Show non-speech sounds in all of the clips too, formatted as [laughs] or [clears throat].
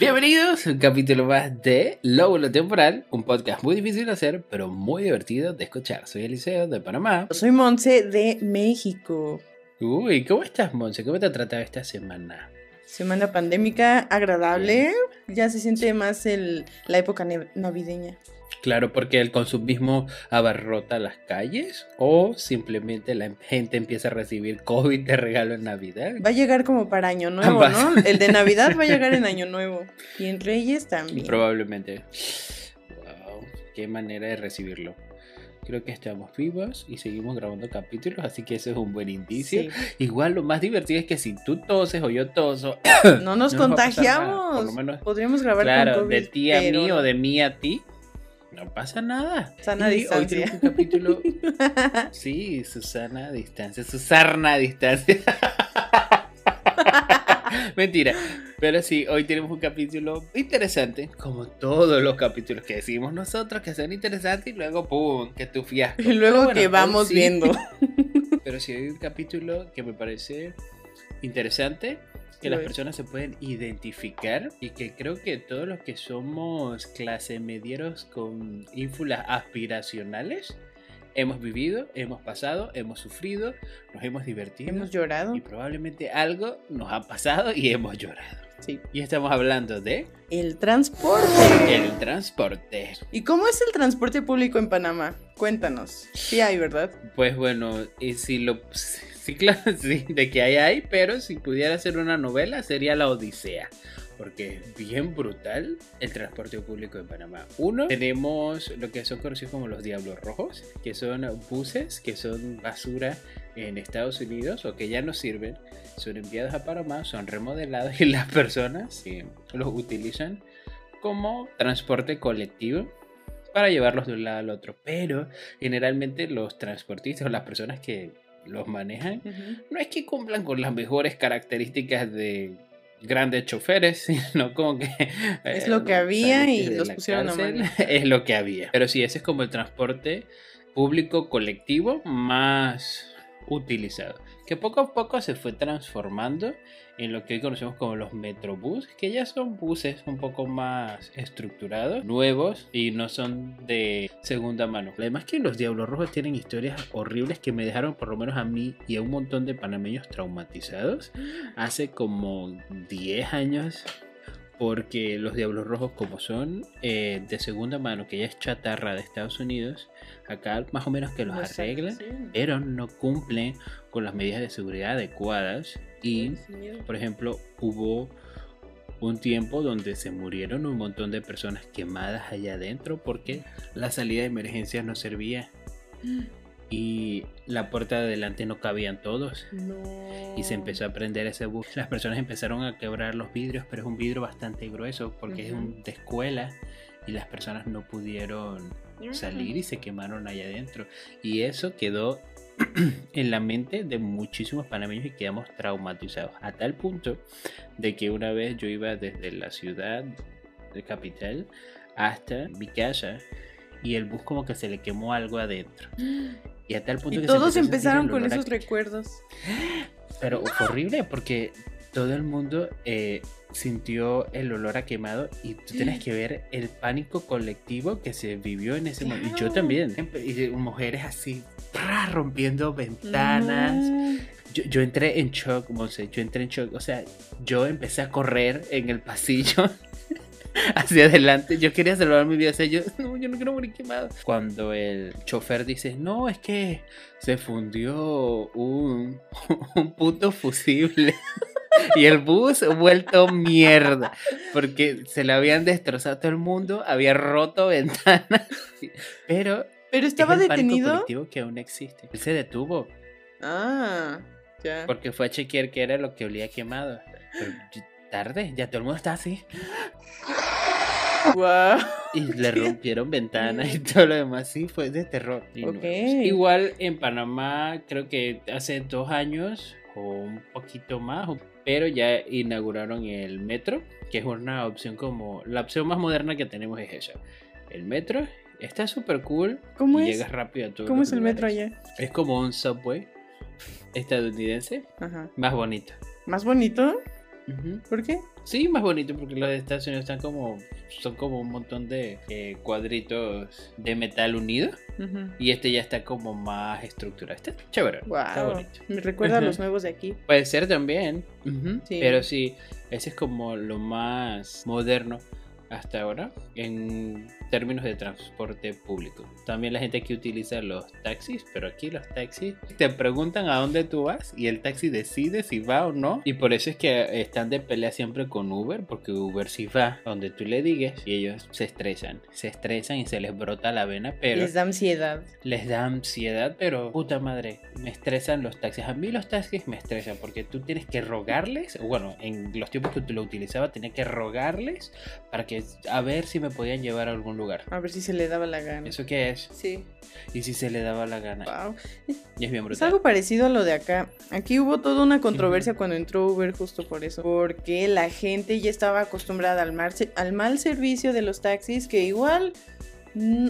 Bienvenidos a un capítulo más de Lóbulo Temporal, un podcast muy difícil de hacer, pero muy divertido de escuchar. Soy Eliseo de Panamá. Soy Monse de México. Uy, ¿cómo estás, Monse? ¿Cómo te ha tratado esta semana? Semana pandémica agradable. Ya se siente más el, la época navideña. Claro, porque el consumismo abarrota las calles o simplemente la gente empieza a recibir COVID de regalo en Navidad. Va a llegar como para Año [laughs] Nuevo, ¿no? El de Navidad va a llegar en [laughs] Año Nuevo. Y en Reyes también. Probablemente. Wow, qué manera de recibirlo. Creo que estamos vivos y seguimos grabando capítulos, así que eso es un buen indicio. Igual lo más divertido es que si tú toses o yo toso, no nos [coughs] contagiamos. Por lo menos, Podríamos grabar claro, de ti a mí o de mí a ti no pasa nada. Sana distancia. Hoy tenemos un capítulo. [laughs] sí, Susana a distancia. Susana a distancia. [laughs] Mentira. Pero sí, hoy tenemos un capítulo interesante, como todos los capítulos que decimos nosotros, que son interesantes y luego, ¡pum!, que tu fiasco. [laughs] Y luego que vamos viendo. Pero sí, hay un capítulo que me parece interesante que las personas se pueden identificar y que creo que todos los que somos clase medieros con ínfulas aspiracionales hemos vivido, hemos pasado, hemos sufrido, nos hemos divertido. Hemos llorado. Y probablemente algo nos ha pasado y hemos llorado. Sí. Y estamos hablando de... El transporte. El transporte. ¿Y cómo es el transporte público en Panamá? Cuéntanos. Sí hay, ¿verdad? Pues bueno, y si lo Sí, claro, [laughs] sí, de que hay hay, pero si pudiera ser una novela sería La Odisea. Porque es bien brutal el transporte público en Panamá. Uno, tenemos lo que son conocidos como los Diablos Rojos, que son buses que son basura en Estados Unidos o que ya no sirven. Son enviados a Panamá, son remodelados [laughs] y las personas los utilizan como transporte colectivo para llevarlos de un lado al otro. Pero generalmente los transportistas o las personas que los manejan, no es que cumplan con las mejores características de grandes choferes, [laughs] sino como que... Es lo que había y los pusieron a [laughs] Es lo que había. Pero sí, ese es como el transporte público colectivo más utilizado, que poco a poco se fue transformando en lo que hoy conocemos como los Metrobús, que ya son buses un poco más estructurados, nuevos y no son de segunda mano. Además que los Diablos Rojos tienen historias horribles que me dejaron por lo menos a mí y a un montón de panameños traumatizados hace como 10 años porque los Diablos Rojos como son eh, de segunda mano, que ya es chatarra de Estados Unidos, acá más o menos que los arreglan, pero no cumplen con las medidas de seguridad adecuadas. Y, por ejemplo, hubo un tiempo donde se murieron un montón de personas quemadas allá adentro porque la salida de emergencias no servía. [gasps] y la puerta de adelante no cabían todos. Y se empezó a prender ese bus. Las personas empezaron a quebrar los vidrios, pero es un vidrio bastante grueso porque es un, de escuela y las personas no pudieron salir y se quemaron allá adentro. Y eso quedó [clears throat] en la mente de muchísimos panameños y quedamos traumatizados. A tal punto de que una vez yo iba desde la ciudad de capital hasta mi casa y el bus como que se le quemó algo adentro. [gasps] Y a tal punto que todos empezaron con esos recuerdos. [gasps] Pero fue horrible porque todo el mundo eh, sintió el olor a quemado y tú tienes [gasps] que ver el pánico colectivo que se vivió en ese momento. Y yo también. Y mujeres así, rompiendo ventanas. Yo, yo, entré en shock, Monse, yo entré en shock. O sea, yo empecé a correr en el pasillo [laughs] [laughs] hacia adelante. Yo quería salvar mi vida. O sea, yo [laughs] no, yo no quiero morir quemado. Cuando el chofer dice, no, es que se fundió un, [laughs] un puto fusible. y el bus vuelto mierda. Porque se le habían destrozado todo el mundo, había roto ventanas. Pero. Pero estaba es el detenido. colectivo que aún existe. Él se detuvo. Ah, ya. Porque fue a chequear qué era lo que olía quemado. Pero tarde, ya todo el mundo está así. [laughs] Y le [laughs] rompieron ventanas y todo lo demás. Sí, fue de terror. Igual en Panamá, creo que hace dos años o un poquito más, pero ya inauguraron el metro, que es una opción como. La opción más moderna que tenemos es esa. El metro está súper cool. ¿Cómo y es? Llegas rápido a todo. ¿Cómo es el metro allá? Es como un subway estadounidense, más bonito. ¿Más bonito? ¿Por qué? Sí, más bonito porque los de Estados Unidos están como. Son como un montón de eh, cuadritos de metal unido. Ujú. Y este ya está como más estructurado. Está chévere. Está Wow. bonito. Me recuerda a los nuevos de aquí. Puede ser también. Sí. Pero sí, ese es como lo más moderno hasta ahora en términos de transporte público. También la gente que utiliza los taxis, pero aquí los taxis te preguntan a dónde tú vas y el taxi decide si va o no. Y por eso es que están de pelea siempre con Uber, porque Uber sí va donde tú le digas y ellos se estresan. Se estresan y se les brota la vena, pero Les da ansiedad. les da ansiedad, pero puta madre, me estresan los taxis. A mí los taxis me estresan porque tú tienes que rogarles, bueno, en los tiempos que tú lo utilizaba tenía que rogarles para que a ver si me podían llevar a algún lugar. A ver si se le daba la gana. ¿Eso qué es? Sí. Y si se le daba la gana. Wow. Y es bien Es brutal. algo parecido a lo de acá. Aquí hubo toda una controversia cuando entró Uber justo por eso. Porque la gente ya estaba acostumbrada al, mar- al mal servicio de los taxis que igual... mm,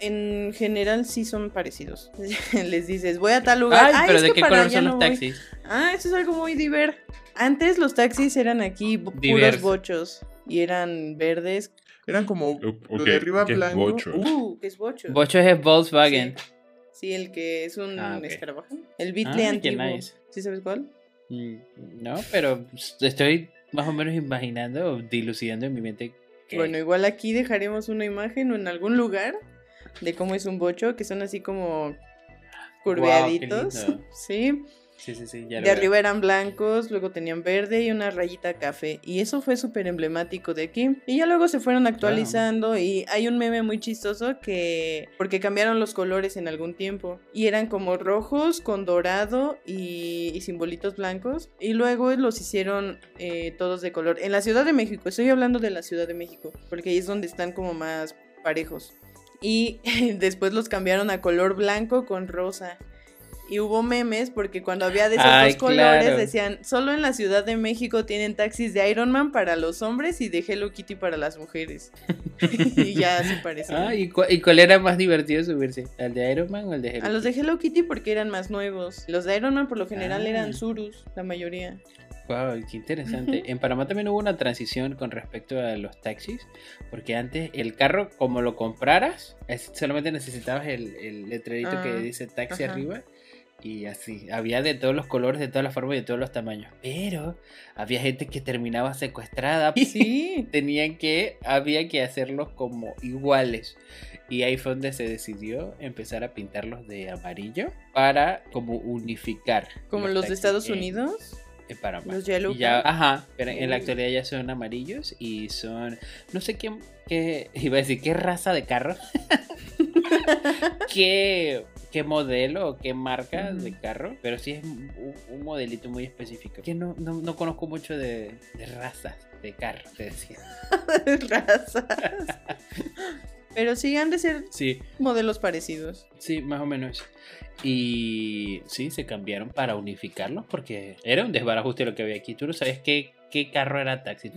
En general sí son parecidos. [laughs] Les dices, voy a tal lugar. Ay, "Ah, pero es ¿de que qué color son no los voy". taxis? Ah, eso es algo muy diver. Antes los taxis eran aquí puros bochos. Y eran verdes. Eran como O- lo de arriba ¿qué es blanco. bocho? Uh, ¿qué es bocho? Bocho es Volkswagen. Sí. Sí, el que es un Ah, ok. escarabajo. El Beatle Ah, qué antiguo. nice. ¿Sí sabes cuál? Mm, No, pero estoy más o menos imaginando, dilucidando en mi mente que... Bueno, igual aquí dejaremos una imagen o en algún lugar de cómo es un bocho, que son así como curveaditos. [laughs] sí. Sí, sí, sí, ya lo De arriba eran blancos, luego tenían verde y una rayita café. Y eso fue súper emblemático de aquí. Y ya luego se fueron actualizando y hay un meme muy chistoso que... Porque cambiaron los colores en algún tiempo. Y eran como rojos con dorado y, y simbolitos blancos. Y luego los hicieron eh, todos de color. En la Ciudad de México, estoy hablando de la Ciudad de México. Porque ahí es donde están como más parejos. Y [laughs] después los cambiaron a color blanco con rosa. Y hubo memes porque cuando había de esos Ay, dos colores claro. decían, solo en la Ciudad de México tienen taxis de Iron Man para los hombres y de Hello Kitty para las mujeres. [laughs] y ya se parecían. Ah, ¿y, cu- y cuál era más divertido subirse? ¿El de Iron Man o el de Hello A los de Hello Kitty porque eran más nuevos. Los de Iron Man por lo general Ah. eran Surus, la mayoría. Wow, qué interesante. En Panamá también hubo una transición con respecto a los taxis, porque antes el carro, como lo compraras, solamente necesitabas el, el letrerito que Ah, dice taxi ajá. arriba. Y así, había de todos los colores, de todas las formas y de todos los tamaños. Pero había gente que terminaba secuestrada. [laughs] Sí. Tenían que, había que hacerlos como iguales. Y ahí fue donde se decidió empezar a pintarlos de amarillo para como unificar. Como los de Estados en- Unidos. en Panamá. Los Yellow ya, ajá, pero en la actualidad ya son amarillos y son, no sé qué, qué [laughs] iba a decir, qué raza de carro, [laughs] qué, qué modelo o qué marca de carro, pero sí es un, un modelito muy específico. Que no, no, no conozco mucho de, de razas de carro, te decía. [laughs] razas. Pero sí han de ser Sí, modelos parecidos. sí, más o menos. Y sí, se cambiaron para unificarlos porque era un desbarajuste lo que había aquí. Tú no sabes qué, qué carro era taxi.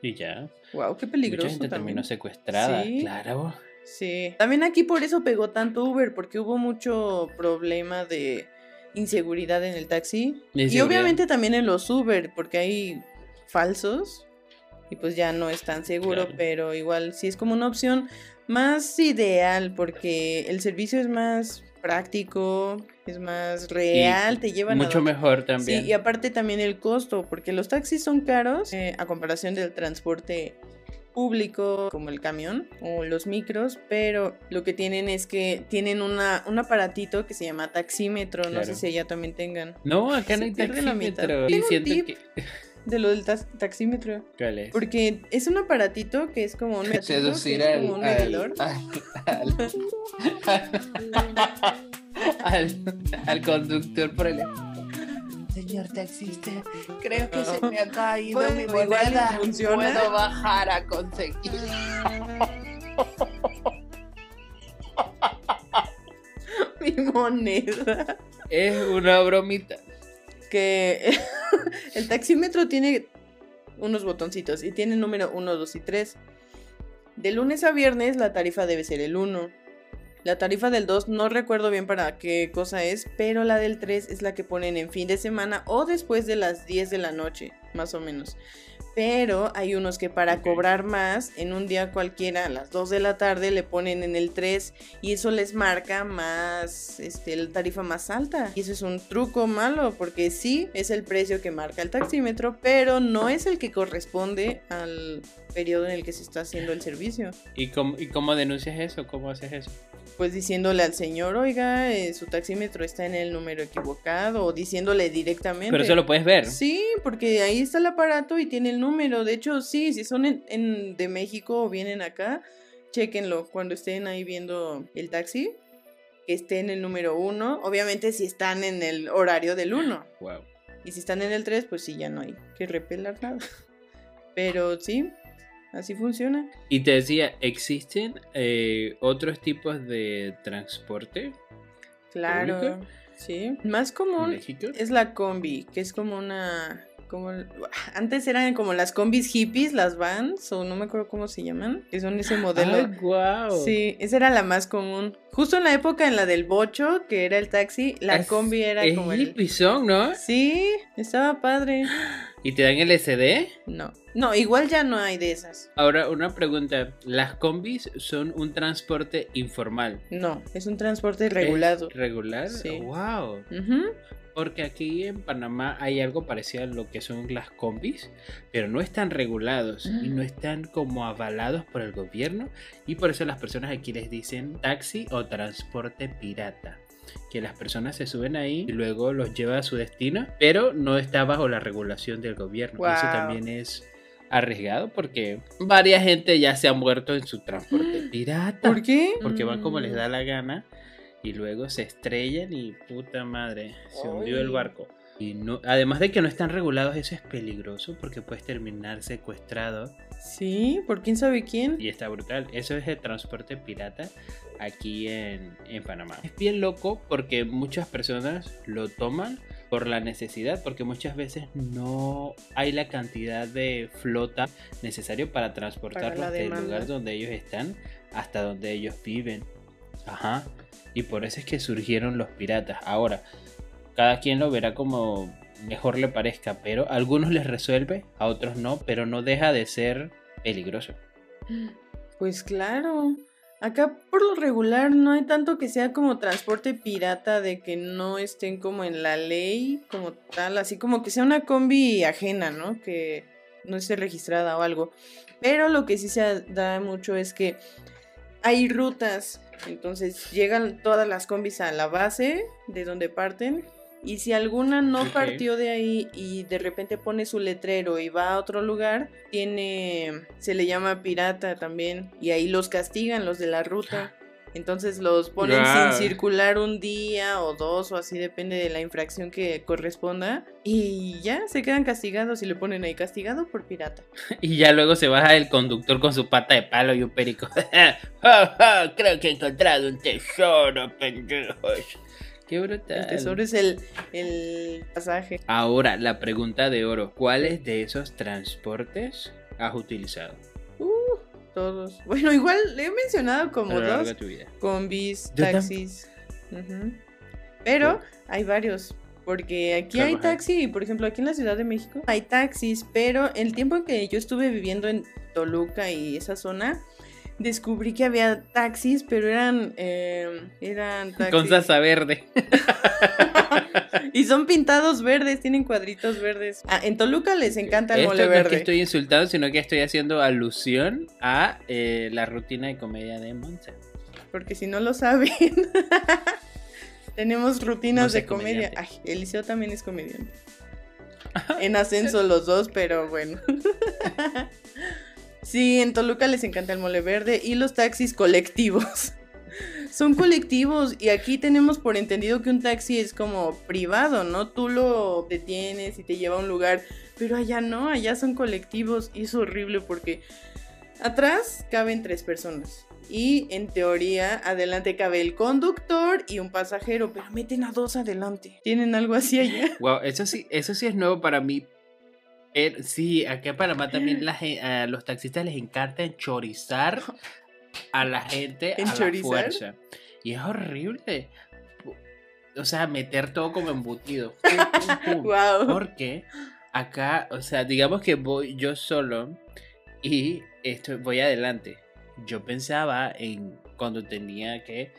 Y ya. Wow, qué Mucha peligroso gente también. terminó secuestrada, Sí. claro. Sí. También aquí por eso pegó tanto Uber, porque hubo mucho problema de inseguridad en el taxi. Y obviamente también en los Uber, porque hay falsos. Y pues ya no es tan seguro, Claro. pero igual sí es como una opción más ideal, porque el servicio es más práctico, es más real, te llevan a Mucho donde- mejor también. Sí, y aparte también el costo, porque los taxis son caros eh, a comparación del transporte público como el camión o los micros, pero lo que tienen es que tienen una, un aparatito que se llama taxímetro, no sé si allá también tengan. No, acá no hay pierde la mitad. taxímetro. Y Tengo un siento tip. que... De lo del tax- taxímetro. ¿Cuál es? Porque es un aparatito que es como un [laughs] medidor, Seducir al, como un al, [laughs] al, al conductor por el... Señor taxista, creo que se me ha [laughs] caído Pues, mi moneda. Puedo bajar a conseguir. [laughs] Mi moneda. Es una bromita. que [laughs] el taxímetro tiene unos botoncitos y tiene número 1, 2 y 3. De lunes a viernes la tarifa debe ser el 1. La tarifa del 2 no recuerdo bien para qué cosa es, pero la del 3 es la que ponen en fin de semana o después de las 10 de la noche. más o menos. Pero hay unos que para cobrar más, en un día cualquiera, a las 2 de la tarde, le ponen en el 3 y eso les marca más, este, la tarifa más alta. Y eso es un truco malo, porque sí, es el precio que marca el taxímetro, pero no es el que corresponde al periodo en el que se está haciendo el servicio. ¿Y cómo, ¿Y cómo denuncias eso? ¿Cómo haces eso? Pues diciéndole al señor, oiga, eh, su taxímetro está en el número equivocado, o diciéndole directamente. Pero eso lo puedes ver. Sí, porque ahí está el aparato y tiene el número. De hecho, sí, si son en, en- de México o vienen acá, chéquenlo cuando estén ahí viendo el taxi, que esté en el número uno. Obviamente si están en el horario del uno. Wow. Y si están en el 3, pues sí, ya no hay que repelar nada. [laughs] Pero sí, así funciona. Y te decía, ¿existen eh, otros tipos de transporte Claro. ¿Público? Sí. Más común México? es la combi, que es como una... Como, antes eran como las combis hippies, las vans, o no me acuerdo cómo se llaman, que son ese modelo. ¡Ay, guau! Sí, esa era la más común. Justo en la época en la del bocho, que era el taxi, la Es- combi era es como el... hippie son, ¿no? Sí, estaba padre. [gasps] ¿Y te dan LCD? No, no, igual ya no hay de esas. Ahora, una pregunta. ¿Las combis son un transporte informal? No, es un transporte regulado. ¿Es regular? Sí. ¡Wow! Porque aquí en Panamá hay algo parecido a lo que son las combis, pero no están regulados y Mm. no están como avalados por el gobierno y por eso las personas aquí les dicen taxi o transporte pirata. Que las personas se suben ahí y luego los lleva a su destino, pero no está bajo la regulación del gobierno. Eso también es arriesgado porque varias gente ya se ha muerto en su transporte [gasps] pirata. ¿Por qué? Porque van como les Mm. da la gana y luego se estrellan y puta madre, se hundió el barco. Y no, además de que no están regulados, eso es peligroso porque puedes terminar secuestrado Sí, ¿por quién sabe quién? y está brutal. Eso es el transporte pirata aquí en, en Panamá. Es bien loco porque muchas personas lo toman por la necesidad, porque muchas veces no hay la cantidad de flota necesario para transportarlos del lugar donde ellos están hasta donde ellos viven. Ajá. Y por eso es que surgieron los piratas. Ahora, cada quien lo verá como mejor le parezca, pero a algunos les resuelve, a otros no, pero no deja de ser peligroso. Pues claro. Acá por lo regular no hay tanto que sea como transporte pirata de que no estén como en la ley como tal, así como que sea una combi ajena, ¿no? Que no esté registrada o algo. Pero lo que sí se da mucho es que hay rutas, entonces llegan todas las combis a la base de donde parten y si alguna no partió de ahí y de repente pone su letrero y va a otro lugar, tiene, se le llama pirata también y ahí los castigan los de la ruta. Entonces los ponen sin circular un día o dos o así depende de la infracción que corresponda y ya se quedan castigados y le ponen ahí castigado por pirata. [laughs] Y ya luego se baja el conductor con su pata de palo y un perico. [laughs] Creo que he encontrado un tesoro, pendejos. Qué brutal. El tesoro es el, el pasaje. Ahora, la pregunta de oro. ¿Cuáles de esos transportes has utilizado Uh, todos. Bueno, igual le he mencionado a como lo largo dos. de tu vida? combis, taxis. Pero hay varios. Porque aquí hay taxi, por ejemplo, aquí en la Ciudad de México hay taxis, pero el tiempo que yo estuve viviendo en Toluca y esa zona, descubrí que había taxis, pero eran, eh, eran taxis. Con salsa verde. [laughs] y son pintados verdes, tienen cuadritos verdes. Ah, en Toluca les encanta el Esto mole no es verde. que estoy insultando, sino que estoy haciendo alusión a eh, la rutina de comedia de Monza. Porque si no lo saben, [laughs] tenemos rutinas No sé de comedia. Ay, Eliseo también es comediante. [laughs] En ascenso los dos, pero bueno. Sí, en Toluca les encanta el mole verde y los taxis colectivos. [laughs] Son colectivos y aquí tenemos por entendido que un taxi es como privado, ¿no? Tú lo detienes y te lleva a un lugar, pero allá no, allá son colectivos y es horrible porque atrás caben tres personas y en teoría adelante cabe el conductor y un pasajero, pero meten a dos adelante. ¿Tienen algo así allá? Wow, eso sí, eso sí es nuevo para mí. Eh, sí, aquí en Panamá también [gasps] los taxistas les encanta enchorizar a la gente a la fuerza. Y es horrible. O sea, meter todo como embutido. [laughs] Pum, pum, pum. wow. Porque acá, o sea, digamos que voy yo solo y esto, voy adelante. Yo pensaba en cuando tenía que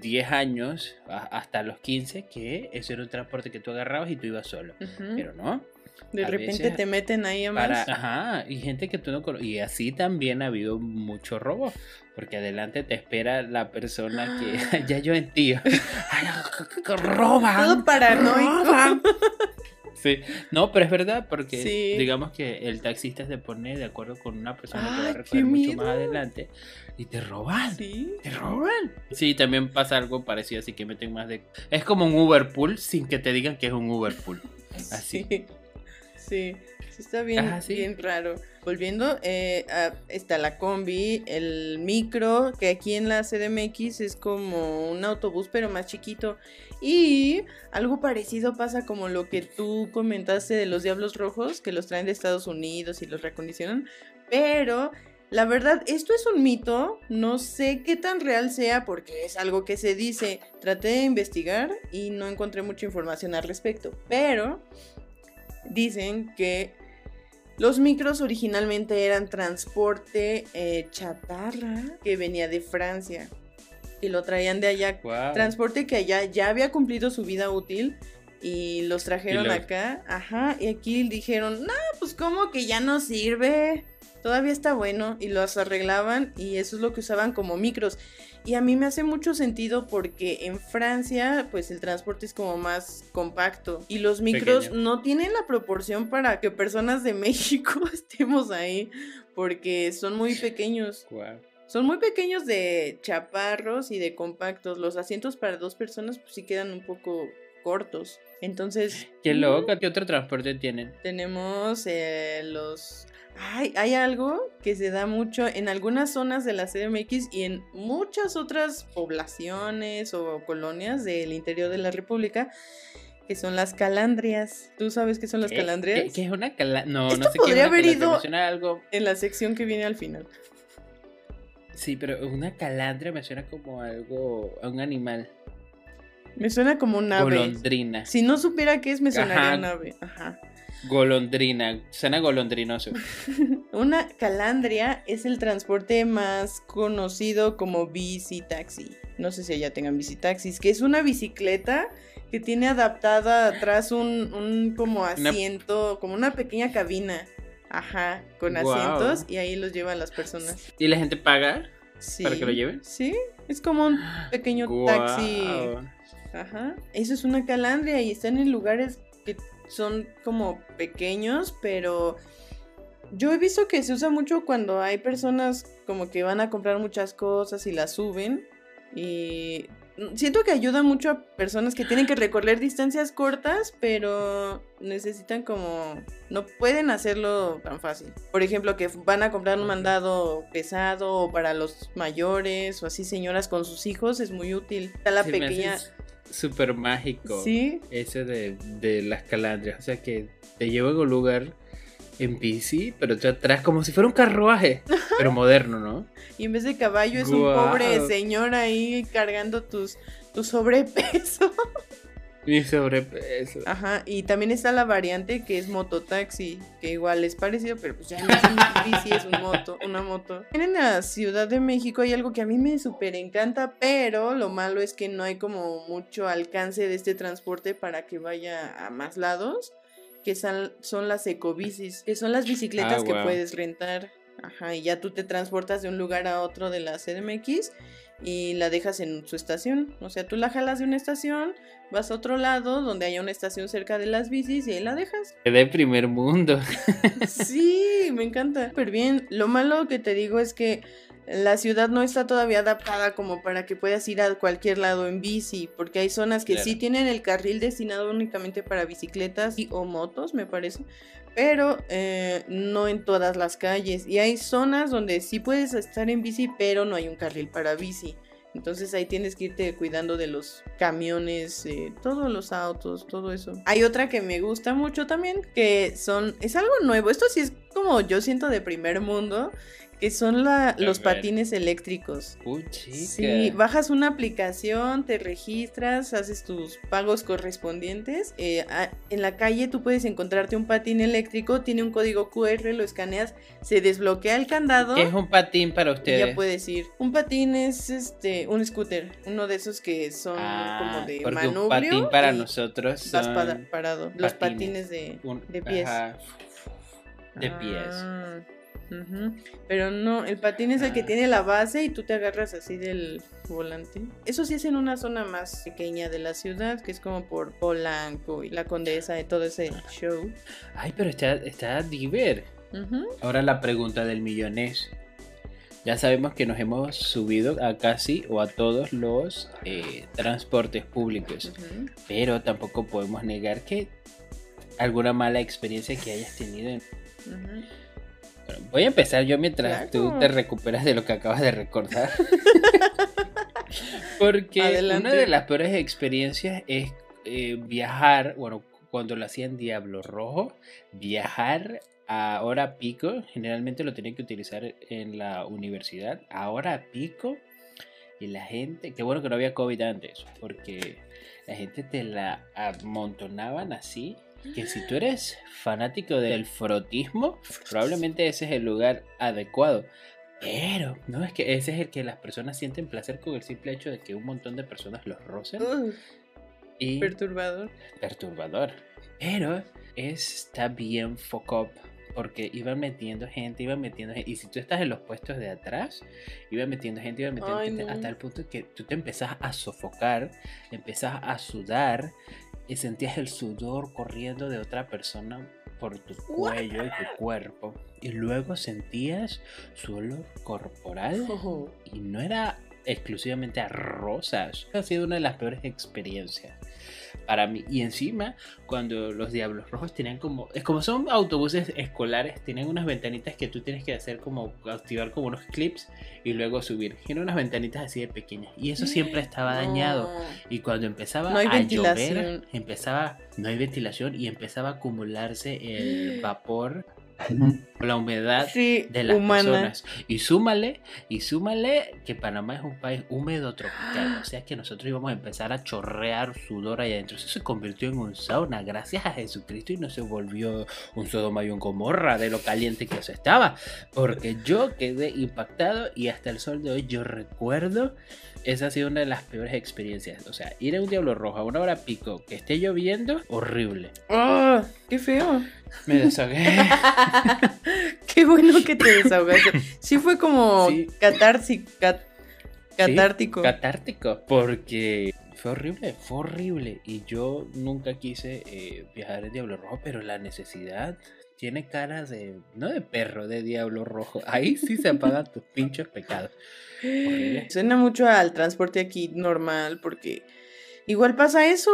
10 años hasta los 15 que eso era un transporte que tú agarrabas y tú ibas solo. Pero no. De repente te meten ahí a más. ajá, y gente que tú no conoces. Y así también ha habido mucho robo. Porque adelante te espera la persona que. [gasps] [laughs] ya yo en ti. [laughs] roban. Todo paranoico. [laughs] Sí, no, pero es verdad porque digamos que el taxista se pone de acuerdo con una persona que va a recoger mucho más adelante y te roban. Sí. Te roban. Sí, también pasa algo parecido, así que meten más de... Es como un Uber Pool sin que te digan que es un Uber Pool. Así. Sí. Sí, está bien, bien raro. Volviendo, eh, está la combi, el micro, que aquí en la CDMX es como un autobús, pero más chiquito. Y algo parecido pasa como lo que tú comentaste de los Diablos Rojos, que los traen de Estados Unidos y los recondicionan. Pero la verdad, esto es un mito, no sé qué tan real sea porque es algo que se dice. Traté de investigar y no encontré mucha información al respecto, pero dicen que los micros originalmente eran transporte eh, chatarra que venía de Francia y lo traían de allá. Transporte que allá ya había cumplido su vida útil y los trajeron acá. Ajá, y aquí dijeron, no, pues como que ya no sirve. Todavía está bueno y los arreglaban y eso es lo que usaban como micros. Y a mí me hace mucho sentido porque en Francia, pues el transporte es como más compacto y los micros no tienen la proporción para que personas de [laughs] México estemos ahí porque son muy pequeños. Son muy pequeños de chaparros y de compactos. Los asientos para dos personas pues sí quedan un poco cortos. Entonces... Qué loco, ¿qué otro transporte tienen? Tenemos eh, los hay, algo que se da mucho en algunas zonas de la CDMX y en muchas otras poblaciones o colonias del interior de la República, que son las calandrias. ¿Tú sabes qué son las calandrias? ¿Qué, es una calandria? No, no sé podría haber ido algo. en la sección que viene al final. Sí, pero una calandria me suena como algo, a un animal. Me suena como un ave. Golondrina. Si no supiera qué es, me sonaría un ave. Ajá. Golondrina, suena golondrinoso. [laughs] Una calandria es el transporte más conocido como bici taxi. No sé si allá tengan bici taxis, que es una bicicleta que tiene adaptada atrás un, como asiento, como una pequeña cabina. Ajá, con asientos y ahí los llevan las personas. ¿Y la gente paga para que lo lleven? Sí, es como un pequeño taxi. Ajá, eso es una calandria y están en lugares que son como pequeños, pero yo he visto que se usa mucho cuando hay personas como que van a comprar muchas cosas y las suben. Y siento que ayuda mucho a personas que tienen que recorrer distancias cortas, pero necesitan como... no pueden hacerlo tan fácil. Por ejemplo, que van a comprar un mandado pesado para los mayores o así señoras con sus hijos, es muy útil. Está la pequeña súper mágico. Sí. Ese de, las calandrias. O sea que te lleva a un lugar en bici, pero te atrás como si fuera un carruaje, [laughs] pero moderno, ¿no? Y en vez de caballo es un pobre señor ahí cargando tus, tu sobrepeso. [laughs] Mi sobrepeso. Ajá, y también está la variante que es mototaxi, que igual es parecido, pero pues ya no es una [laughs] bici, es un moto, una moto. En la Ciudad de México hay algo que a mí me súper encanta, pero lo malo es que no hay como mucho alcance de este transporte para que vaya a más lados, que son, son las ecobicis, que son las bicicletas ah, que puedes rentar. Ajá, y ya tú te transportas de un lugar a otro de la CDMX y la dejas en su estación. O sea, tú la jalas de una estación, vas a otro lado donde haya una estación cerca de las bicis y ahí la dejas. De primer mundo. [laughs] sí, me encanta. Súper bien. Lo malo que te digo es que la ciudad no está todavía adaptada como para que puedas ir a cualquier lado en bici, porque hay zonas que sí tienen el carril destinado únicamente para bicicletas y o motos, me parece, pero eh, no en todas las calles. Y hay zonas donde sí puedes estar en bici, pero no hay un carril para bici. Entonces ahí tienes que irte cuidando de los camiones, eh, todos los autos, todo eso. Hay otra que me gusta mucho también, que son, es algo nuevo. Esto sí es como yo siento de primer mundo, que son la, los patines eléctricos. Uy, chica. Sí, bajas una aplicación, te registras, haces tus pagos correspondientes. eh, a- en la calle tú puedes encontrarte un patín eléctrico, tiene un código QR, lo escaneas, se desbloquea el candado. ¿Qué es un patín para ustedes? ya puedes ir. Un patín es este un scooter, uno de esos que son Ah, como de manubrio. un patín para nosotros vas para- parado. Los patines. patines de, un- de pies. ajá, de pies. Ah. Pero no, el patín es el que Ah. tiene la base y tú te agarras así del volante. Eso sí es en una zona más pequeña de la ciudad, que es como por Polanco y la Condesa y todo ese show. Ay, pero está, está diver. Ahora la pregunta del millón es. Ya sabemos que nos hemos subido a casi o a todos los eh, transportes públicos, pero tampoco podemos negar que alguna mala experiencia que hayas tenido. en- Bueno, voy a empezar yo mientras tú te recuperas de lo que acabas de recordar. [laughs] Porque Adelante. una de las peores experiencias es eh, viajar, bueno, cuando lo hacían Diablo Rojo, viajar a hora pico, generalmente lo tenían que utilizar en la universidad, a hora pico, y la gente, qué bueno que no había COVID antes, porque la gente te la amontonaban así, que si tú eres fanático del frotismo, [laughs] probablemente ese es el lugar adecuado. Pero, no es que ese es el que las personas sienten placer con el simple hecho de que un montón de personas los rocen Ugh, y perturbador. perturbador. Pero está bien up. Porque iban metiendo gente, iban metiendo gente. Y si tú estás en los puestos de atrás, iban metiendo gente, iban metiendo Ay, gente. no. Hasta el punto que tú te empezás a sofocar, empezás a sudar. Y sentías el sudor corriendo de otra persona por tu cuello y tu cuerpo. Y luego sentías su olor corporal. [laughs] Y no era exclusivamente a rosas. Ha sido una de las peores experiencias para mí. Y encima, cuando los Diablos Rojos tenían como. Es como son autobuses escolares, tienen unas ventanitas que tú tienes que hacer como. activar como unos clips y luego subir. Tienen unas ventanitas así de pequeñas. Y eso siempre estaba dañado. Y cuando empezaba No hay a llover, empezaba, no hay ventilación y empezaba a acumularse el [gasps] vapor, la humedad Sí, de las humana. personas. Y súmale, y súmale que Panamá es un país húmedo tropical. O sea que nosotros íbamos a empezar a chorrear sudor allá adentro. Eso se convirtió en un sauna gracias a Jesucristo y no se volvió un Sodoma y un Gomorra de lo caliente que se estaba. Porque yo quedé impactado y hasta el sol de hoy yo recuerdo. Esa ha sido una de las peores experiencias. O sea, ir a un Diablo Rojo a una hora pico, que esté lloviendo, horrible. ¡Ah! ¡Qué feo! Me desahogué. [laughs] Qué bueno que te desahogaste. Sí fue como [laughs] Sí. cat- catártico. catártico. Porque fue horrible, fue horrible. Y yo nunca quise eh, viajar en Diablo Rojo, pero la necesidad tiene caras de, no de perro, de Diablo Rojo. Ahí sí se apagan tus pinchos pecados. Horrible. Suena mucho al transporte aquí normal porque igual pasa eso.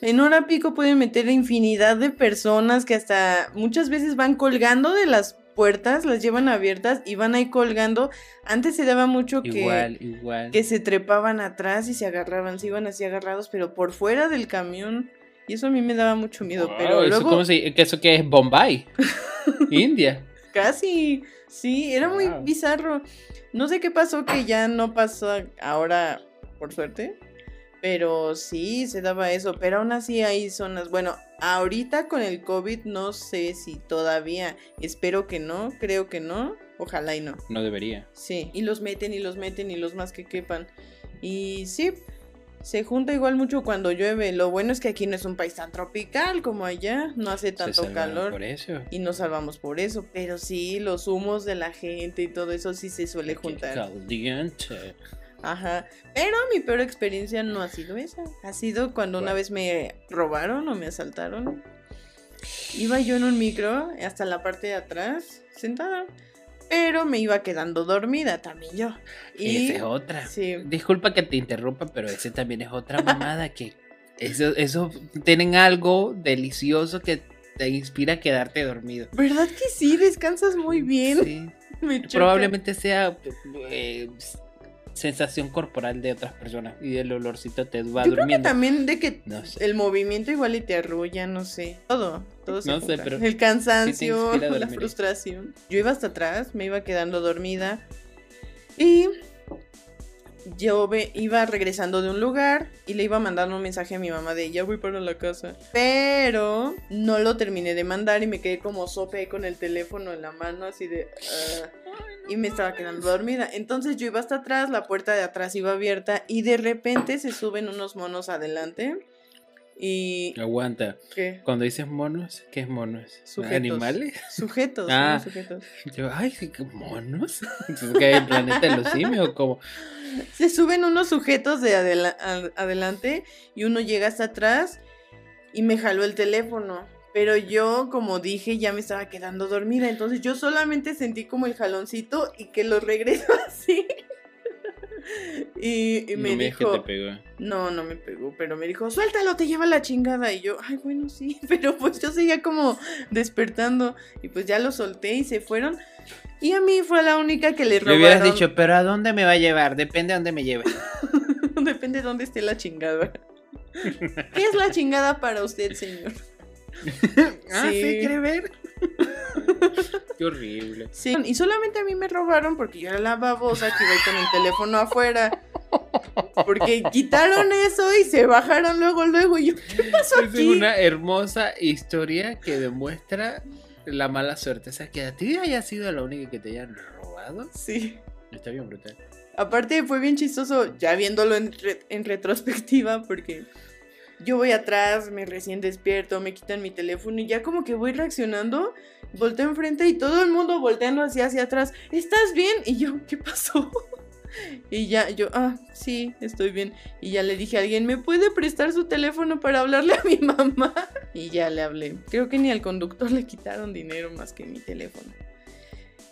En hora pico pueden meter infinidad de personas que hasta muchas veces van colgando de las puertas, las llevan abiertas y van ahí colgando. Antes se daba mucho que, Igual, igual. que se trepaban atrás y se agarraban, se iban así agarrados, pero por fuera del camión. Y eso a mí me daba mucho miedo, Wow, pero ¿eso, luego cómo se- que ¿Eso qué es? Bombay. [laughs] India. casi, sí, era muy bizarro. No sé qué pasó que ya no pasó ahora, por suerte. Pero sí, se daba eso. Pero aún así hay zonas. Bueno, ahorita con el COVID no sé si todavía. Espero que no, creo que no. Ojalá y no. No debería. Sí, y los meten y los meten y los más que quepan. Y sí, se junta igual mucho cuando llueve. Lo bueno es que aquí no es un país tan tropical como allá. No hace tanto calor Por eso. y nos salvamos por eso. Pero sí, los humos de la gente y todo eso sí se suele juntar. caliente. Ajá. Pero mi peor experiencia no ha sido esa. Ha sido cuando una vez me robaron o me asaltaron. Iba yo en un micro hasta la parte de atrás, sentada. Pero me iba quedando dormida también yo. Y Esa es otra. sí. Disculpa que te interrumpa, pero ese también es otra [laughs] mamada que eso, eso tienen algo delicioso que te inspira a quedarte dormido. ¿Verdad que sí? Descansas muy bien. Sí. [laughs] Probablemente sea eh, sensación corporal de otras personas y el olorcito te va Yo creo que durmiendo. también de que No sé. el movimiento igual y te arrulla, no sé. Todo, todo se No sé, pero El cansancio, [laughs] la frustración. Yo iba hasta atrás, me iba quedando dormida. Y yo iba regresando de un lugar y le iba mandando un mensaje a mi mamá de ya voy para la casa. Pero no lo terminé de mandar y me quedé como sope con el teléfono en la mano así de... ah, y me estaba quedando dormida. Entonces yo iba hasta atrás, la puerta de atrás iba abierta y de repente se suben unos monos adelante. Y... Aguanta. ¿Qué? Cuando dices monos, ¿qué es monos? Sujetos. ¿Animales? Sujetos, Ah. sujetos. Yo, ay, ¿qué- ¿monos? [laughs] ¿Qué el planeta de los simios o cómo? Se suben unos sujetos de adela- adelante y uno llega hasta atrás y me jaló el teléfono. Pero yo, como dije, ya me estaba quedando dormida. Entonces yo solamente sentí como el jaloncito y que lo regresó [laughs] así. Y, me que dijo, te pegó. no, no me pegó, pero me dijo, suéltalo, te lleva la chingada. Y yo, ay, bueno, sí, [laughs] pero pues yo seguía como despertando y pues ya lo solté y se fueron. Y a mí fue la única que le Le robaron. hubieras dicho, pero ¿a dónde me va a llevar? Depende a dónde me lleve. [laughs] Depende de dónde esté la chingada. [laughs] ¿Qué es la chingada para usted, señor? ah, sí, Sí. ¿quiere ver? Qué horrible. Sí, y solamente a mí me robaron porque yo era la babosa que iba con el teléfono afuera. Porque quitaron eso y se bajaron luego, luego. Y yo, ¿qué pasó Esa es aquí? una hermosa historia que demuestra la mala suerte. O sea, que a ti haya sido la única que te hayan robado. Sí. Está bien brutal. Aparte fue bien chistoso ya viéndolo en, re- en retrospectiva porque yo voy atrás, me recién despierto, me quitan mi teléfono y ya como que voy reaccionando, volteo enfrente y todo el mundo volteando hacia hacia atrás, ¿estás bien? Y yo, ¿qué pasó? [laughs] Y ya yo, ah, sí, estoy bien. Y ya le dije a alguien, ¿me puede prestar su teléfono para hablarle a mi [laughs] mamá? Y ya le hablé. Creo que ni al conductor le quitaron dinero más que mi teléfono.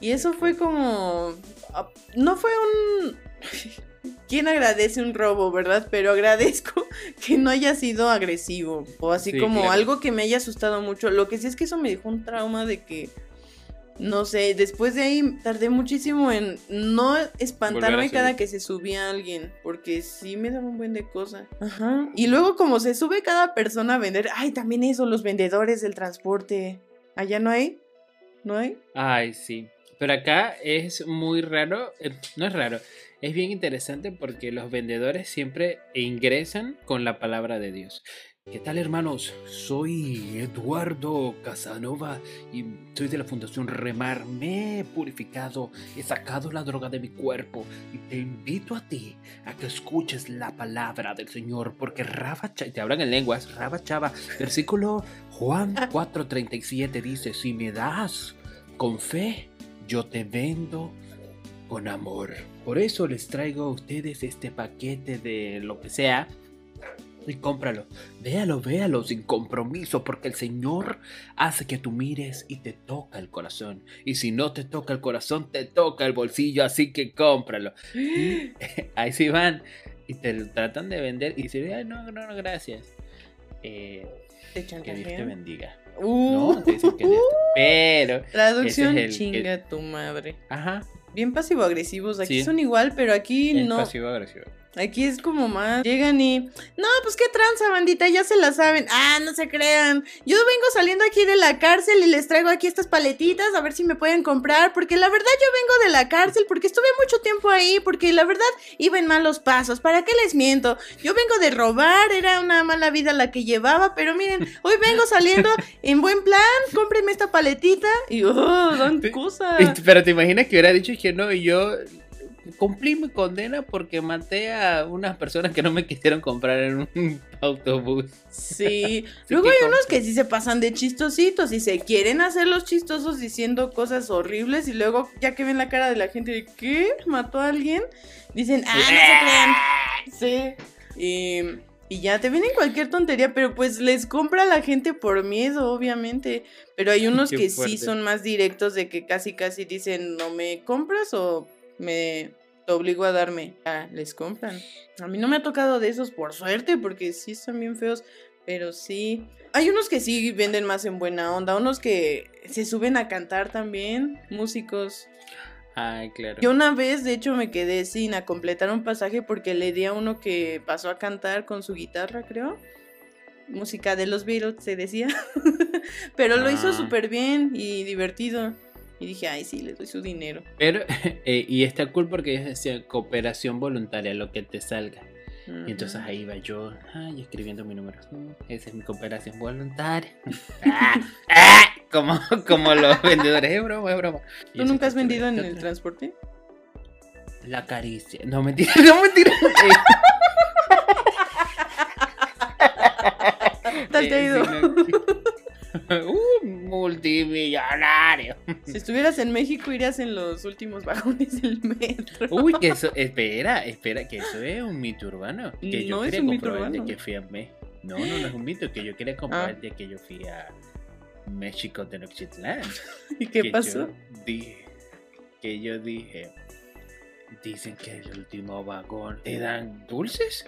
Y eso fue como... ah, No fue un... [laughs] ¿Quién agradece un robo, verdad? Pero agradezco [laughs] que no haya sido agresivo o así Sí, como claro. algo que me haya asustado mucho. Lo que sí es que eso me dejó un trauma de que, no sé, después de ahí tardé muchísimo en no espantarme cada que se subía alguien, porque sí me daba un buen de cosas. Ajá. Y luego como se sube cada persona a vender, ay, también eso, los vendedores del transporte. ¿Allá no hay? ¿No hay? Ay, sí. Pero acá es muy raro, eh, no es raro, es bien interesante porque los vendedores siempre ingresan con la palabra de Dios. ¿Qué tal hermanos? Soy Eduardo Casanova y soy de la Fundación Remar. Me he purificado, he sacado la droga de mi cuerpo y te invito a ti a que escuches la palabra del Señor porque Cha- te hablan en lenguas, Raba Chava, versículo Juan [laughs] 4:37 dice, si me das con fe, yo te vendo con amor. Por eso les traigo a ustedes este paquete de lo que sea. Y cómpralo. Véalo, véalo sin compromiso, porque el Señor hace que tú mires y te toca el corazón. Y si no te toca el corazón, te toca el bolsillo, así que cómpralo. Y [laughs] ahí sí van. Y te lo tratan de vender y dicen, ay, no, no, no, gracias. Eh, que Dios te bendiga. Uh, No, te dicen que te- Pero, [laughs] Traducción es el chinga tu madre. ajá, Bien pasivo-agresivos. Aquí Sí. son igual, pero aquí es no. pasivo agresivo. Aquí es como más. Llegan y. No, pues qué tranza, bandita, ya se la saben. Ah, no se crean. Yo vengo saliendo aquí de la cárcel y les traigo aquí estas paletitas a ver si me pueden comprar. Porque la verdad yo vengo de la cárcel porque estuve mucho tiempo ahí. Porque la verdad iba en malos pasos. ¿Para qué les miento? Yo vengo de robar, era una mala vida la que llevaba. Pero miren, hoy vengo saliendo en buen plan. Cómprenme esta paletita. Y oh, dan cosas. Pero te imaginas que hubiera dicho que no, y yo cumplí mi condena porque maté a unas personas que no me quisieron comprar en un [laughs] autobús. Sí, [laughs] luego hay unos que sí se pasan de chistositos y se quieren hacer los chistosos diciendo cosas horribles y luego ya que ven la cara de la gente de ¿qué? ¿Mató a alguien? Dicen, ah, no se crean. Sí. Y, y ya te vienen cualquier tontería, pero pues les compra la gente por miedo, obviamente. Pero hay [laughs] unos Qué que sí son más directos de que casi casi dicen, no me compras o me te obligo a darme. Ah, les compran. A mí no me ha tocado de esos por suerte, porque sí están bien feos. Pero sí. Hay unos que sí venden más en buena onda. Unos que se suben a cantar también. Músicos. Ay, claro. Yo una vez, de hecho, me quedé sin a completar un pasaje porque le di a uno que pasó a cantar con su guitarra, creo. Música de los Beatles, se decía. [laughs] Pero lo hizo Ah. súper bien y divertido. Y dije, ay, sí, le doy su dinero. Pero, [laughs] eh, y está cool porque ellos decían cooperación voluntaria, lo que te salga. Y entonces ahí iba yo, ay, escribiendo mi número. Mm, Esa es mi cooperación voluntaria. [laughs] Ah, ah, como, [laughs] como los vendedores, es broma, es broma. Y ¿Tú nunca has vendido en ¿qué el transporte? La caricia. No, mentira, no, mentira. ¿Qué tal te ha ido? [laughs] uh, multimillonario. Si estuvieras en México, irías en los últimos vagones del metro. Uy, que [laughs] eso, espera, espera, que eso es un mito urbano. Que yo No es quería un mito urbano. que fui a México. No, no, no es un mito, que yo quería comprobar Ah. de que yo fui a México Tenochtitlán. [laughs] ¿Y qué que pasó? Yo dije, que yo dije, dicen que el último vagón te dan dulces.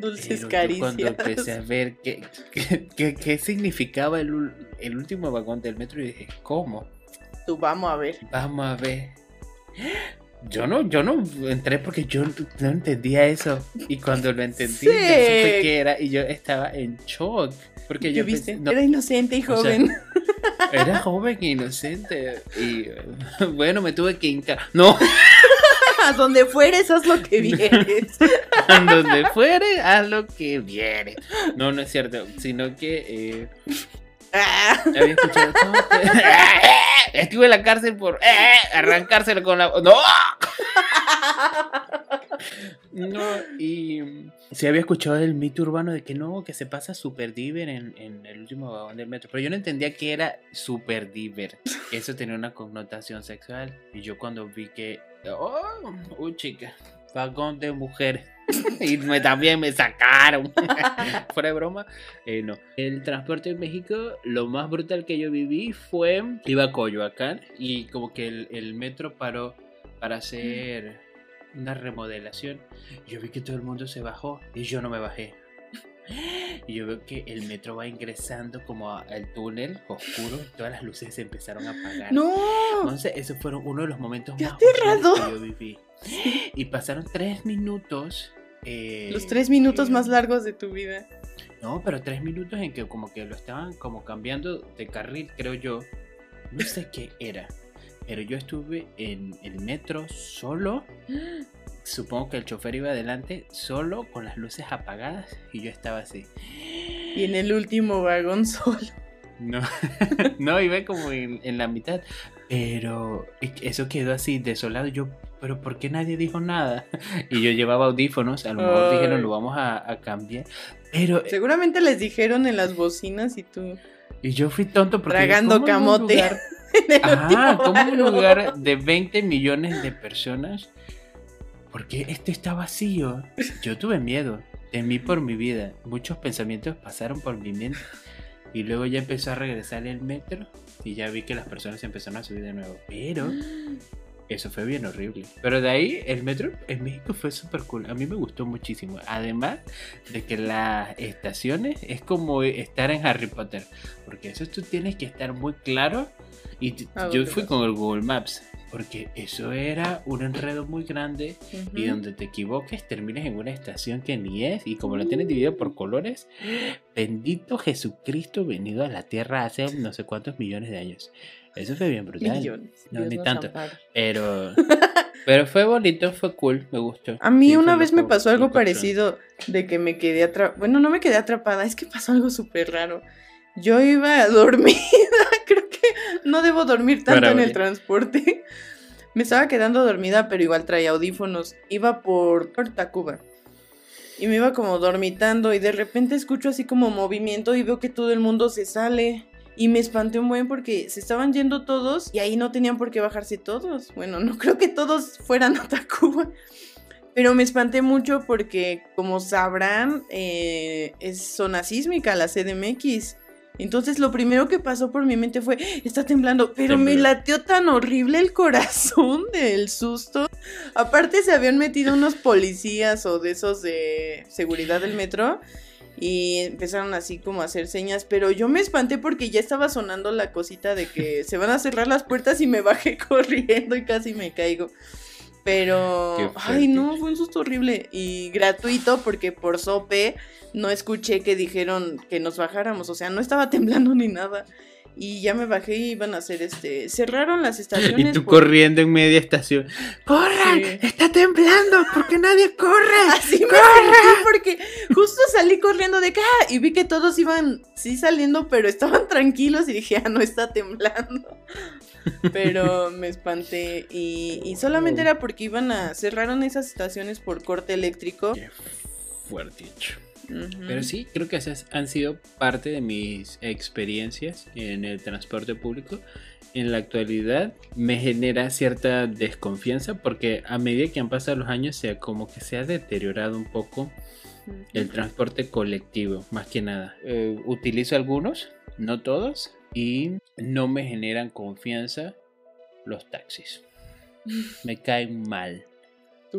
Dulces Pero yo cuando caricias. empecé a ver qué, qué, qué- qué significaba el, el último vagón del metro, y dije, ¿cómo? Tú vamos a ver. Vamos a ver. Yo no, yo no entré porque yo no entendía eso. Y cuando lo entendí, Sí. ya supe qué era. Y yo estaba en shock. Porque ¿Qué yo viste? pensé, no, Era inocente y o sea, joven. era joven e inocente. Y [laughs] bueno, me tuve que hincar. No, a donde fueres, haz lo que [laughs] vieres. [laughs] donde fuere, haz lo que viere. No, no es cierto. Sino que eh, Ah, había escuchado. [laughs] Estuve en la cárcel por eh, arrancárselo con la. ¡No! [laughs] No, y se había escuchado el mito urbano de que no, que se pasa super diver en, en el último vagón del metro. Pero yo no entendía que era super diver. Eso tenía una connotación sexual. Y yo cuando vi que. Oh, uy, chica, vagón de mujeres. [laughs] y me, también me sacaron. [laughs] Fuera de broma, eh, no. El transporte en México, lo más brutal que yo viví fue. Iba a Coyoacán y como que el, el metro paró para hacer una remodelación. Yo vi que todo el mundo se bajó y yo no me bajé. Y yo veo que el metro va ingresando como al túnel oscuro y todas las luces se empezaron a apagar. no. Entonces, esos fueron uno de los momentos ¡Qué más que yo viví. Y pasaron tres minutos. eh, Los tres minutos eh, más largos de tu vida. No, pero tres minutos en que como que lo estaban como cambiando de carril, creo yo. No sé qué era. Pero yo estuve en el metro solo. [gasps] Supongo que el chofer iba adelante solo con las luces apagadas y yo estaba así. Y en el último vagón [laughs] solo. No, [laughs] no, iba como en, en la mitad. Pero eso quedó así desolado. Yo, pero ¿por qué nadie dijo nada? [laughs] Y yo llevaba audífonos. A lo mejor Ay. dijeron, lo vamos a, a cambiar. Pero, Seguramente les dijeron en las bocinas y tú y yo fui tonto porque. tragando ¿cómo en un camote. lugar- en el Ajá, último como un lugar de 20 millones de personas. Porque este está vacío. Yo tuve miedo. Temí por mi vida. Muchos pensamientos pasaron por mi mente. Y luego ya empezó a regresar el metro. Y ya vi que las personas empezaron a subir de nuevo. Pero [gasps] eso fue bien horrible. Pero de ahí el metro en México fue súper cool. A mí me gustó muchísimo. Además de que las estaciones es como estar en Harry Potter. Porque eso tú tienes que estar muy claro. Y t- ¿A yo fui con el Google Maps. Porque eso era un enredo muy grande. Y donde te equivoques terminas en una estación que ni es. Y como lo tienes dividido por colores. Bendito Jesucristo venido a la tierra hace [laughs] no sé cuántos millones de años. Eso fue bien brutal. Millones. No, Dios ni tanto. Pero, [laughs] pero fue bonito, fue cool, me gustó. A mí Sí, una vez me pasó algo parecido de que me quedé atrapada. Bueno, no me quedé atrapada, es que pasó algo súper raro. Yo iba [laughs] dormida, creo [laughs] no debo dormir tanto en el transporte. [laughs] Me estaba quedando dormida, pero igual traía audífonos. Iba por, por Tacuba. Y me iba como dormitando y de repente escucho así como movimiento y veo que todo el mundo se sale. Y me espanté un buen porque se estaban yendo todos y ahí no tenían por qué bajarse todos. Bueno, no [laughs] creo que todos fueran a Tacuba. Pero me espanté mucho porque, como sabrán, eh, es zona sísmica la CDMX. Entonces lo primero que pasó por mi mente fue, está temblando, pero me latió tan horrible el corazón [laughs] del susto. Aparte se habían metido unos policías o de esos de seguridad del metro y empezaron así como a hacer señas, pero yo me espanté porque ya estaba sonando la cosita de que se van a cerrar las puertas y me bajé [laughs] corriendo y casi me caigo. Pero, ay no, fue un susto horrible y gratuito porque por sope no escuché que dijeron que nos bajáramos, o sea, no estaba [laughs] temblando ni nada. Y ya me bajé y iban a hacer este. Cerraron las [laughs] estaciones. Y tú corriendo en media estación. ¡Corran! ¡Está temblando! porque nadie corre? [laughs] Así me sentí porque justo salí corriendo de acá y vi que todos iban, sí saliendo, pero estaban tranquilos y dije, ah, no está temblando. Pero [laughs] me espanté y, y solamente era porque iban a. Cerraron esas estaciones por corte eléctrico. Qué fuerte hecho. Pero sí, creo que esas han sido parte de mis experiencias en el transporte público. En la actualidad me genera cierta desconfianza porque a medida que han pasado los años, sea como que se ha deteriorado un poco el transporte colectivo, más que nada. Eh, utilizo algunos, no todos, y no me generan confianza los taxis. [laughs] Me caen mal.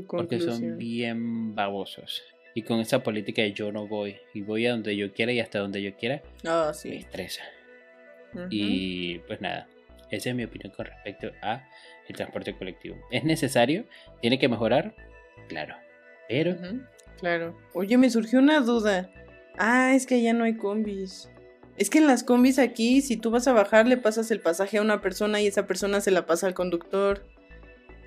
porque son bien babosos. Y con esa política de yo no voy y voy a donde yo quiera y hasta donde yo quiera, oh, sí. me estresa. Y pues nada, esa es mi opinión con respecto a el transporte colectivo. ¿Es necesario? ¿Tiene que mejorar? Claro. Pero... Claro. Oye, me surgió una duda. Ah, es que ya no hay combis. Es que en las combis aquí, si tú vas a bajar, le pasas el pasaje a una persona y esa persona se la pasa al conductor.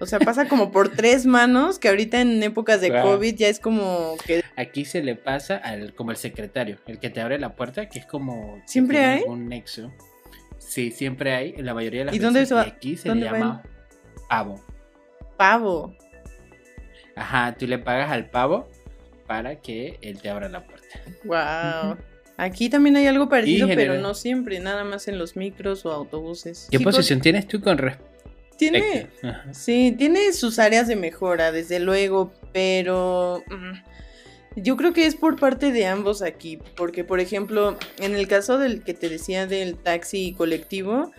O sea, pasa como por [laughs] tres manos, que ahorita en épocas de COVID ya es como que... Aquí se le pasa al como el secretario, el que te abre la puerta, que es como... ¿Siempre hay? Un nexo. Sí, siempre hay, en la mayoría de las ¿Y dónde se va? aquí se le llama pavo. Pavo. Ajá, tú le pagas al pavo para que él te abra la puerta. Wow. Aquí también hay algo parecido, pero no siempre, nada más en los micros o autobuses. ¿Qué posición tienes tú con respecto tiene, sí, tiene sus áreas de mejora, desde luego, pero mm, yo creo que es por parte de ambos aquí, porque por ejemplo, en el caso del que te decía del taxi colectivo,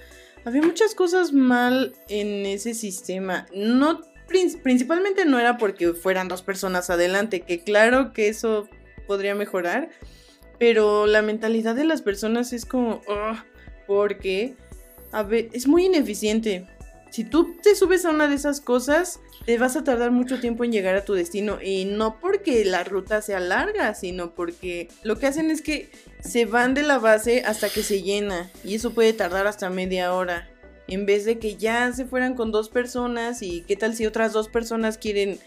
había muchas cosas mal en ese sistema. No principalmente no era porque fueran dos personas adelante, que claro que eso podría mejorar, pero la mentalidad de las personas es como, oh, porque a ver, es muy ineficiente. Si tú te subes a una de esas cosas, te vas a tardar mucho tiempo en llegar a tu destino. Y no porque la ruta sea larga, sino porque lo que hacen es que se van de la base hasta que se llena. Y eso puede tardar hasta media hora. En vez de que ya se fueran con dos personas y qué tal si otras dos personas quieren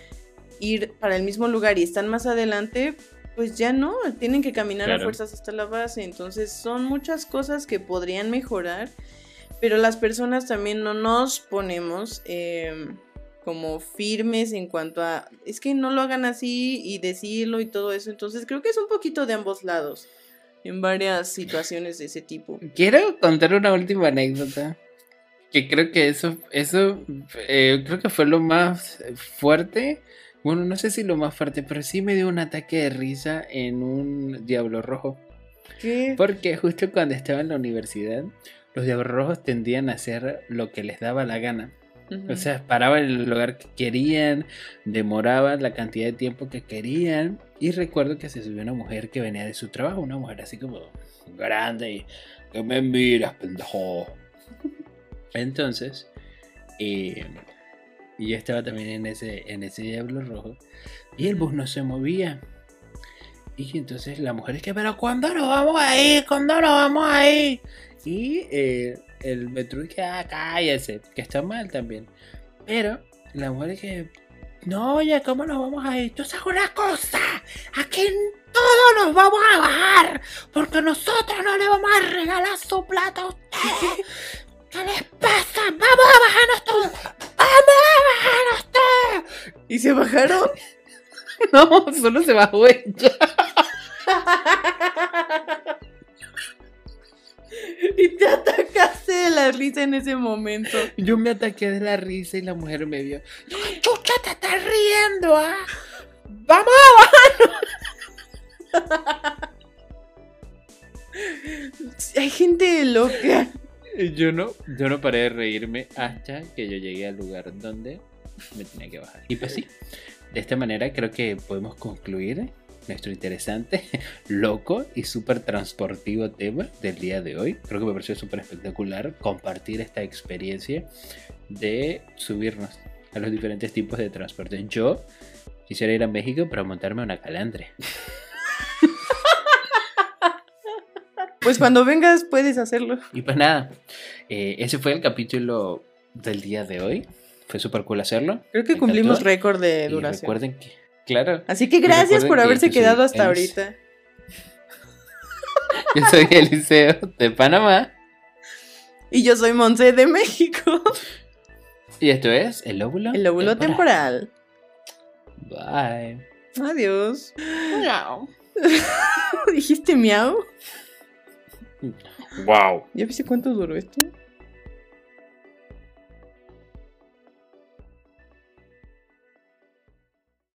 ir para el mismo lugar y están más adelante, pues ya no, tienen que caminar a fuerzas hasta la base. Entonces son muchas cosas que podrían mejorar pero las personas también no nos ponemos em, como firmes en cuanto a, es que no lo hagan así y decirlo y todo eso. Entonces creo que es un poquito de ambos lados en varias situaciones de ese tipo. Quiero contar una última anécdota. Que creo que eso, eso eh, creo que fue lo más fuerte. Bueno, no sé si lo más fuerte, pero sí me dio un ataque de risa en un Diablo Rojo. ¿Qué? Porque justo cuando estaba en la universidad, los diablos rojos tendían a hacer lo que les daba la gana. O sea, paraban en el lugar que querían, demoraban la cantidad de tiempo que querían. Y recuerdo que se subió una mujer que venía de su trabajo, una mujer así como grande y que me miras, pendejo. [laughs] Entonces, eh, y yo estaba también en ese, en ese diablo rojo. Y el bus no se movía. Y entonces la mujer es que, pero ¿cuándo nos vamos a ir? ¿Cuándo nos vamos a ir? Y eh, el metro que ah, cállese, que está mal también. Pero la mujer es que, no, oye, ¿cómo nos vamos a ir? Tú sabes una cosa, aquí todos nos vamos a bajar, porque nosotros no le vamos a regalar su plata a ustedes. [laughs] ¿Qué les pasa? ¡Vamos a bajarnos todos! ¡Vamos a bajarnos todos! ¿Y se bajaron? [laughs] no, solo se bajó ella. [laughs] Y te atacaste de la risa en ese momento. Yo me ataqué de la risa y la mujer me vio. [gasps] ¡Chucha, te estás riendo! ¿ah? ¡Vamos abajo! [laughs] Hay gente loca. Yo no, yo no paré de reírme hasta que yo llegué al lugar donde me tenía que bajar. Y pues sí, de esta manera creo que podemos concluir nuestro interesante, [laughs] loco y súper transportivo tema del día de hoy. Creo que me pareció súper espectacular compartir esta experiencia de subirnos a los diferentes tipos de transporte. Yo quisiera ir a México para montarme una calandre. [laughs] Pues cuando vengas puedes hacerlo. Y pues nada, eh, ese fue el capítulo del día de hoy. Fue súper cool hacerlo. Creo que Me cumplimos récord de Y duración. recuerden que, claro, Así que y gracias por haberse quedado hasta ahorita. [laughs] yo soy Eliseo de Panamá. Y yo soy Monse de México. Y esto es El Óvulo. El lóbulo temporal. Bye. Adiós. [laughs] ¿Dijiste miau? Wow. ¿Ya viste cuánto duró esto?